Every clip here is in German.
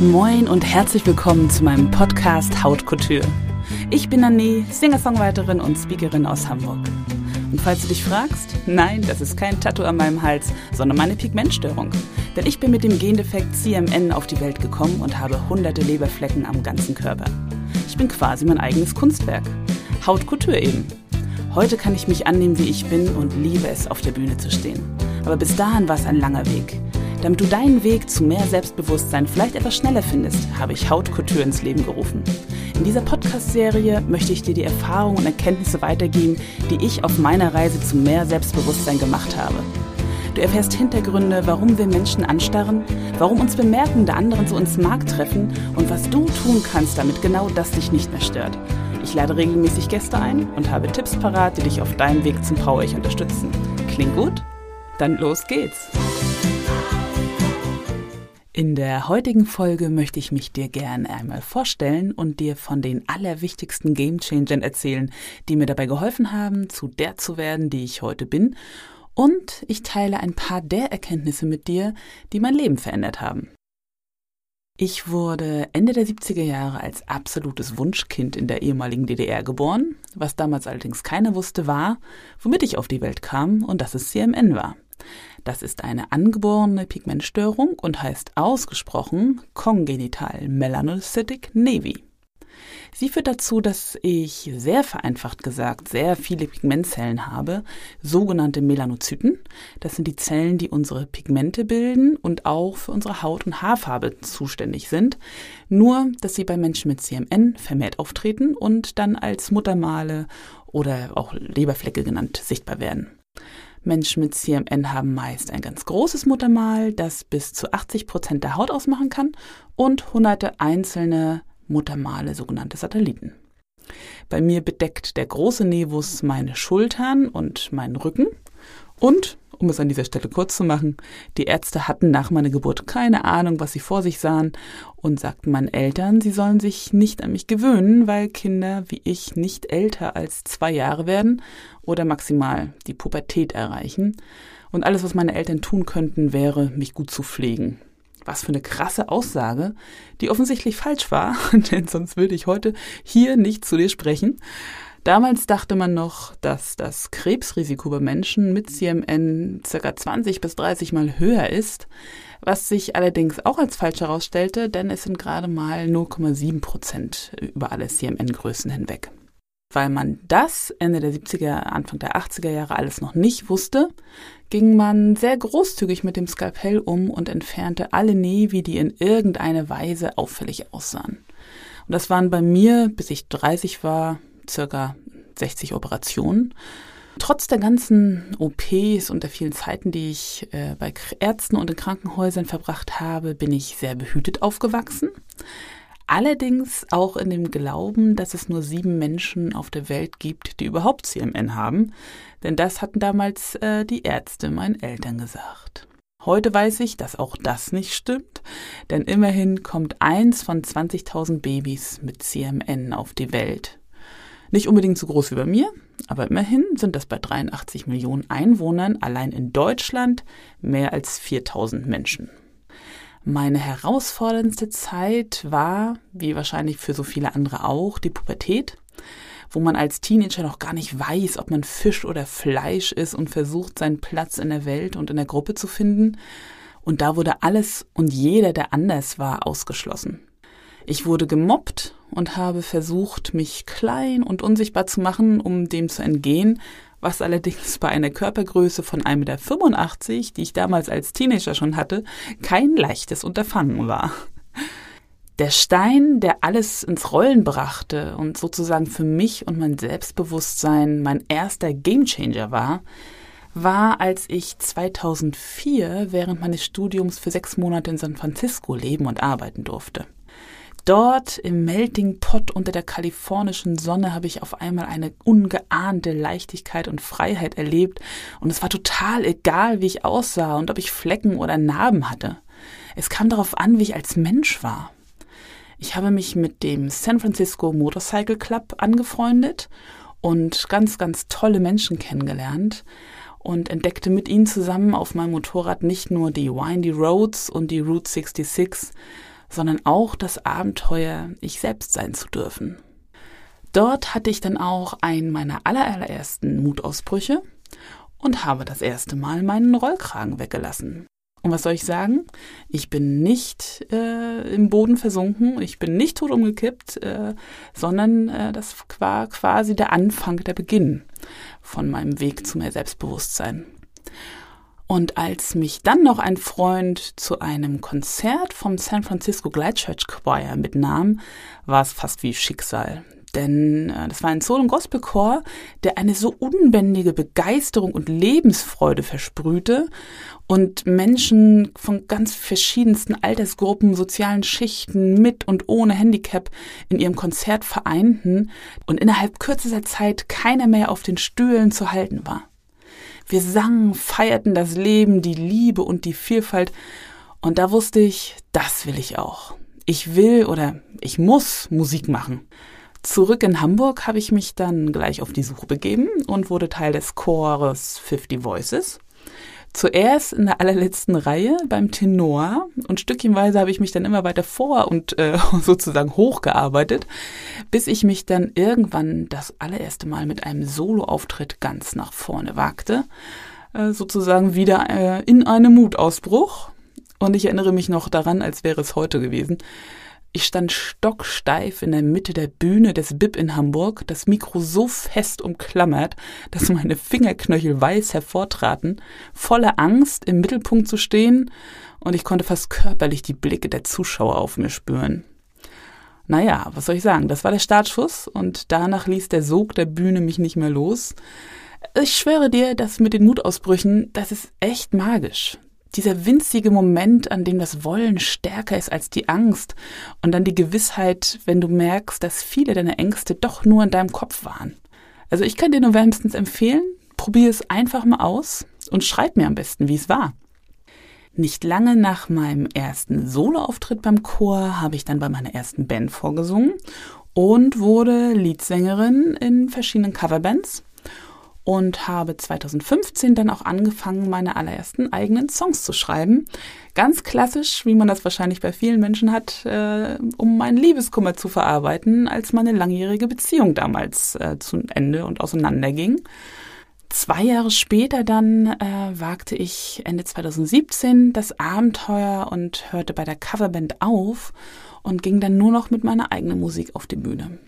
Moin und herzlich willkommen zu meinem Podcast Haut Couture. Ich bin Anne, Singer-Songwriterin und Speakerin aus Hamburg. Und falls du dich fragst, nein, das ist kein Tattoo an meinem Hals, sondern meine Pigmentstörung. Denn ich bin mit dem Gendefekt CMN auf die Welt gekommen und habe hunderte Leberflecken am ganzen Körper. Ich bin quasi mein eigenes Kunstwerk. Haut Couture eben. Heute kann ich mich annehmen, wie ich bin und liebe es, auf der Bühne zu stehen. Aber bis dahin war es ein langer Weg. Damit du deinen Weg zu mehr Selbstbewusstsein vielleicht etwas schneller findest, habe ich Hautkultur ins Leben gerufen. In dieser Podcast-Serie möchte ich dir die Erfahrungen und Erkenntnisse weitergeben, die ich auf meiner Reise zu mehr Selbstbewusstsein gemacht habe. Du erfährst Hintergründe, warum wir Menschen anstarren, warum uns Bemerkungen der anderen zu uns Mark treffen und was du tun kannst, damit genau das dich nicht mehr stört. Ich lade regelmäßig Gäste ein und habe Tipps parat, die dich auf deinem Weg zum Power Ich unterstützen. Klingt gut? Dann los geht's! In der heutigen Folge möchte ich mich dir gerne einmal vorstellen und dir von den allerwichtigsten Game Changern erzählen, die mir dabei geholfen haben, zu der zu werden, die ich heute bin. Und ich teile ein paar der Erkenntnisse mit dir, die mein Leben verändert haben. Ich wurde Ende der 70er Jahre als absolutes Wunschkind in der ehemaligen DDR geboren. Was damals allerdings keiner wusste, war, womit ich auf die Welt kam und dass es CMN war. Das ist eine angeborene Pigmentstörung und heißt ausgesprochen Congenital Melanocytic Navy. Sie führt dazu, dass ich sehr vereinfacht gesagt sehr viele Pigmentzellen habe, sogenannte Melanozyten. Das sind die Zellen, die unsere Pigmente bilden und auch für unsere Haut- und Haarfarbe zuständig sind. Nur, dass sie bei Menschen mit CMN vermehrt auftreten und dann als Muttermale oder auch Leberflecke genannt sichtbar werden. Menschen mit CMN haben meist ein ganz großes Muttermal, das bis zu 80 Prozent der Haut ausmachen kann und hunderte einzelne Muttermale, sogenannte Satelliten. Bei mir bedeckt der große Nevus meine Schultern und meinen Rücken und um es an dieser Stelle kurz zu machen, die Ärzte hatten nach meiner Geburt keine Ahnung, was sie vor sich sahen und sagten meinen Eltern, sie sollen sich nicht an mich gewöhnen, weil Kinder wie ich nicht älter als zwei Jahre werden oder maximal die Pubertät erreichen. Und alles, was meine Eltern tun könnten, wäre, mich gut zu pflegen. Was für eine krasse Aussage, die offensichtlich falsch war, denn sonst würde ich heute hier nicht zu dir sprechen. Damals dachte man noch, dass das Krebsrisiko bei Menschen mit CMN ca. 20 bis 30 Mal höher ist, was sich allerdings auch als falsch herausstellte, denn es sind gerade mal 0,7 Prozent über alle CMN-Größen hinweg. Weil man das Ende der 70er, Anfang der 80er Jahre alles noch nicht wusste, ging man sehr großzügig mit dem Skalpell um und entfernte alle Nevi, die in irgendeiner Weise auffällig aussahen. Und das waren bei mir, bis ich 30 war, circa 60 Operationen. Trotz der ganzen OPs und der vielen Zeiten, die ich äh, bei Ärzten und in Krankenhäusern verbracht habe, bin ich sehr behütet aufgewachsen. Allerdings auch in dem Glauben, dass es nur sieben Menschen auf der Welt gibt, die überhaupt CMN haben. Denn das hatten damals äh, die Ärzte meinen Eltern gesagt. Heute weiß ich, dass auch das nicht stimmt, denn immerhin kommt eins von 20.000 Babys mit CMN auf die Welt. Nicht unbedingt so groß wie bei mir, aber immerhin sind das bei 83 Millionen Einwohnern allein in Deutschland mehr als 4000 Menschen. Meine herausforderndste Zeit war, wie wahrscheinlich für so viele andere auch, die Pubertät, wo man als Teenager noch gar nicht weiß, ob man Fisch oder Fleisch ist und versucht, seinen Platz in der Welt und in der Gruppe zu finden. Und da wurde alles und jeder, der anders war, ausgeschlossen. Ich wurde gemobbt und habe versucht, mich klein und unsichtbar zu machen, um dem zu entgehen, was allerdings bei einer Körpergröße von 1,85 Meter, die ich damals als Teenager schon hatte, kein leichtes Unterfangen war. Der Stein, der alles ins Rollen brachte und sozusagen für mich und mein Selbstbewusstsein mein erster Gamechanger war, war, als ich 2004 während meines Studiums für sechs Monate in San Francisco leben und arbeiten durfte. Dort im Melting Pot unter der kalifornischen Sonne habe ich auf einmal eine ungeahnte Leichtigkeit und Freiheit erlebt und es war total egal, wie ich aussah und ob ich Flecken oder Narben hatte. Es kam darauf an, wie ich als Mensch war. Ich habe mich mit dem San Francisco Motorcycle Club angefreundet und ganz, ganz tolle Menschen kennengelernt und entdeckte mit ihnen zusammen auf meinem Motorrad nicht nur die Windy Roads und die Route 66, sondern auch das Abenteuer, ich selbst sein zu dürfen. Dort hatte ich dann auch einen meiner allerersten Mutausbrüche und habe das erste Mal meinen Rollkragen weggelassen. Und was soll ich sagen? Ich bin nicht äh, im Boden versunken, ich bin nicht tot umgekippt, äh, sondern äh, das war quasi der Anfang, der Beginn von meinem Weg zu mehr Selbstbewusstsein. Und als mich dann noch ein Freund zu einem Konzert vom San Francisco Glide Church Choir mitnahm, war es fast wie Schicksal. Denn äh, das war ein Soul- und Gospelchor, der eine so unbändige Begeisterung und Lebensfreude versprühte und Menschen von ganz verschiedensten Altersgruppen, sozialen Schichten mit und ohne Handicap in ihrem Konzert vereinten und innerhalb kürzester Zeit keiner mehr auf den Stühlen zu halten war. Wir sangen, feierten das Leben, die Liebe und die Vielfalt und da wusste ich, das will ich auch. Ich will oder ich muss Musik machen. Zurück in Hamburg habe ich mich dann gleich auf die Suche begeben und wurde Teil des Chores 50 Voices. Zuerst in der allerletzten Reihe beim Tenor und stückchenweise habe ich mich dann immer weiter vor und äh, sozusagen hochgearbeitet, bis ich mich dann irgendwann das allererste Mal mit einem Soloauftritt ganz nach vorne wagte, äh, sozusagen wieder äh, in einem Mutausbruch. Und ich erinnere mich noch daran, als wäre es heute gewesen. Ich stand stocksteif in der Mitte der Bühne des BIP in Hamburg, das Mikro so fest umklammert, dass meine Fingerknöchel weiß hervortraten, voller Angst, im Mittelpunkt zu stehen, und ich konnte fast körperlich die Blicke der Zuschauer auf mir spüren. Naja, was soll ich sagen, das war der Startschuss, und danach ließ der Sog der Bühne mich nicht mehr los. Ich schwöre dir, das mit den Mutausbrüchen, das ist echt magisch dieser winzige Moment, an dem das Wollen stärker ist als die Angst und dann die Gewissheit, wenn du merkst, dass viele deiner Ängste doch nur in deinem Kopf waren. Also ich kann dir nur wärmstens empfehlen, probier es einfach mal aus und schreib mir am besten, wie es war. Nicht lange nach meinem ersten Soloauftritt beim Chor habe ich dann bei meiner ersten Band vorgesungen und wurde Leadsängerin in verschiedenen Coverbands und habe 2015 dann auch angefangen, meine allerersten eigenen Songs zu schreiben. Ganz klassisch, wie man das wahrscheinlich bei vielen Menschen hat, äh, um meinen Liebeskummer zu verarbeiten, als meine langjährige Beziehung damals äh, zu Ende und auseinanderging. Zwei Jahre später dann äh, wagte ich Ende 2017 das Abenteuer und hörte bei der Coverband auf und ging dann nur noch mit meiner eigenen Musik auf die Bühne.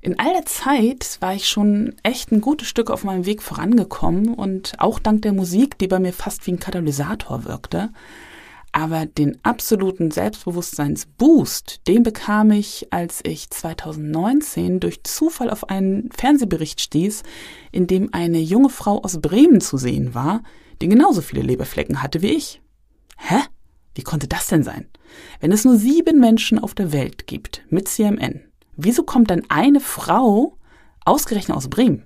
In all der Zeit war ich schon echt ein gutes Stück auf meinem Weg vorangekommen und auch dank der Musik, die bei mir fast wie ein Katalysator wirkte. Aber den absoluten Selbstbewusstseinsboost, den bekam ich, als ich 2019 durch Zufall auf einen Fernsehbericht stieß, in dem eine junge Frau aus Bremen zu sehen war, die genauso viele Leberflecken hatte wie ich. Hä? Wie konnte das denn sein? Wenn es nur sieben Menschen auf der Welt gibt mit CMN, Wieso kommt dann eine Frau ausgerechnet aus Bremen?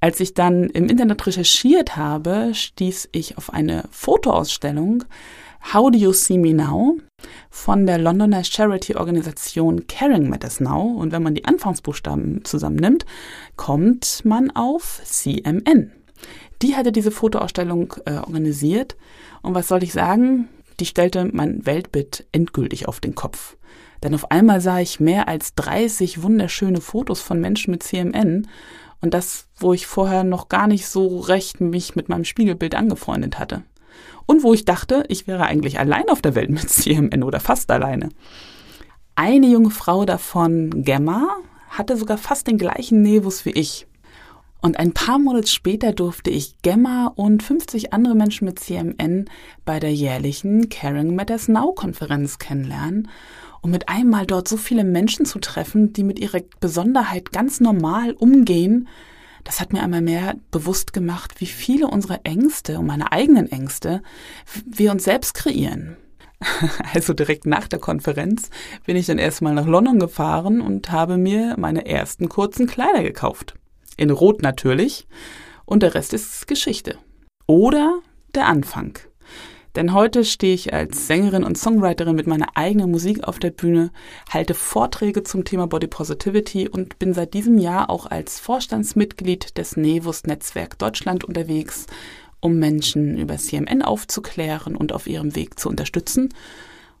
Als ich dann im Internet recherchiert habe, stieß ich auf eine Fotoausstellung How Do You See Me Now von der Londoner Charity-Organisation Caring Matters Now. Und wenn man die Anfangsbuchstaben zusammennimmt, kommt man auf CMN. Die hatte diese Fotoausstellung äh, organisiert. Und was soll ich sagen? Die stellte mein Weltbild endgültig auf den Kopf. Denn auf einmal sah ich mehr als 30 wunderschöne Fotos von Menschen mit CMN und das, wo ich vorher noch gar nicht so recht mich mit meinem Spiegelbild angefreundet hatte. Und wo ich dachte, ich wäre eigentlich allein auf der Welt mit CMN oder fast alleine. Eine junge Frau davon, Gemma, hatte sogar fast den gleichen Nevus wie ich. Und ein paar Monate später durfte ich Gemma und 50 andere Menschen mit CMN bei der jährlichen Caring Matters Now Konferenz kennenlernen und mit einmal dort so viele Menschen zu treffen, die mit ihrer Besonderheit ganz normal umgehen, das hat mir einmal mehr bewusst gemacht, wie viele unserer Ängste und meine eigenen Ängste wir uns selbst kreieren. Also direkt nach der Konferenz bin ich dann erstmal nach London gefahren und habe mir meine ersten kurzen Kleider gekauft. In Rot natürlich. Und der Rest ist Geschichte. Oder der Anfang. Denn heute stehe ich als Sängerin und Songwriterin mit meiner eigenen Musik auf der Bühne, halte Vorträge zum Thema Body Positivity und bin seit diesem Jahr auch als Vorstandsmitglied des Nevus Netzwerk Deutschland unterwegs, um Menschen über CMN aufzuklären und auf ihrem Weg zu unterstützen.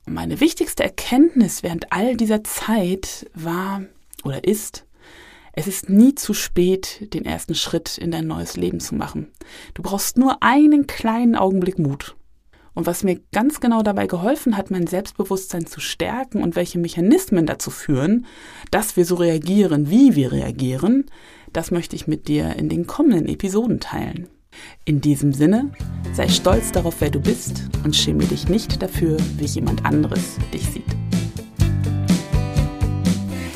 Meine wichtigste Erkenntnis während all dieser Zeit war oder ist, es ist nie zu spät, den ersten Schritt in dein neues Leben zu machen. Du brauchst nur einen kleinen Augenblick Mut. Und was mir ganz genau dabei geholfen hat, mein Selbstbewusstsein zu stärken und welche Mechanismen dazu führen, dass wir so reagieren, wie wir reagieren, das möchte ich mit dir in den kommenden Episoden teilen. In diesem Sinne, sei stolz darauf, wer du bist und schäme dich nicht dafür, wie jemand anderes dich sieht.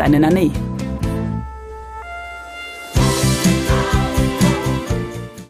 Deine Nane.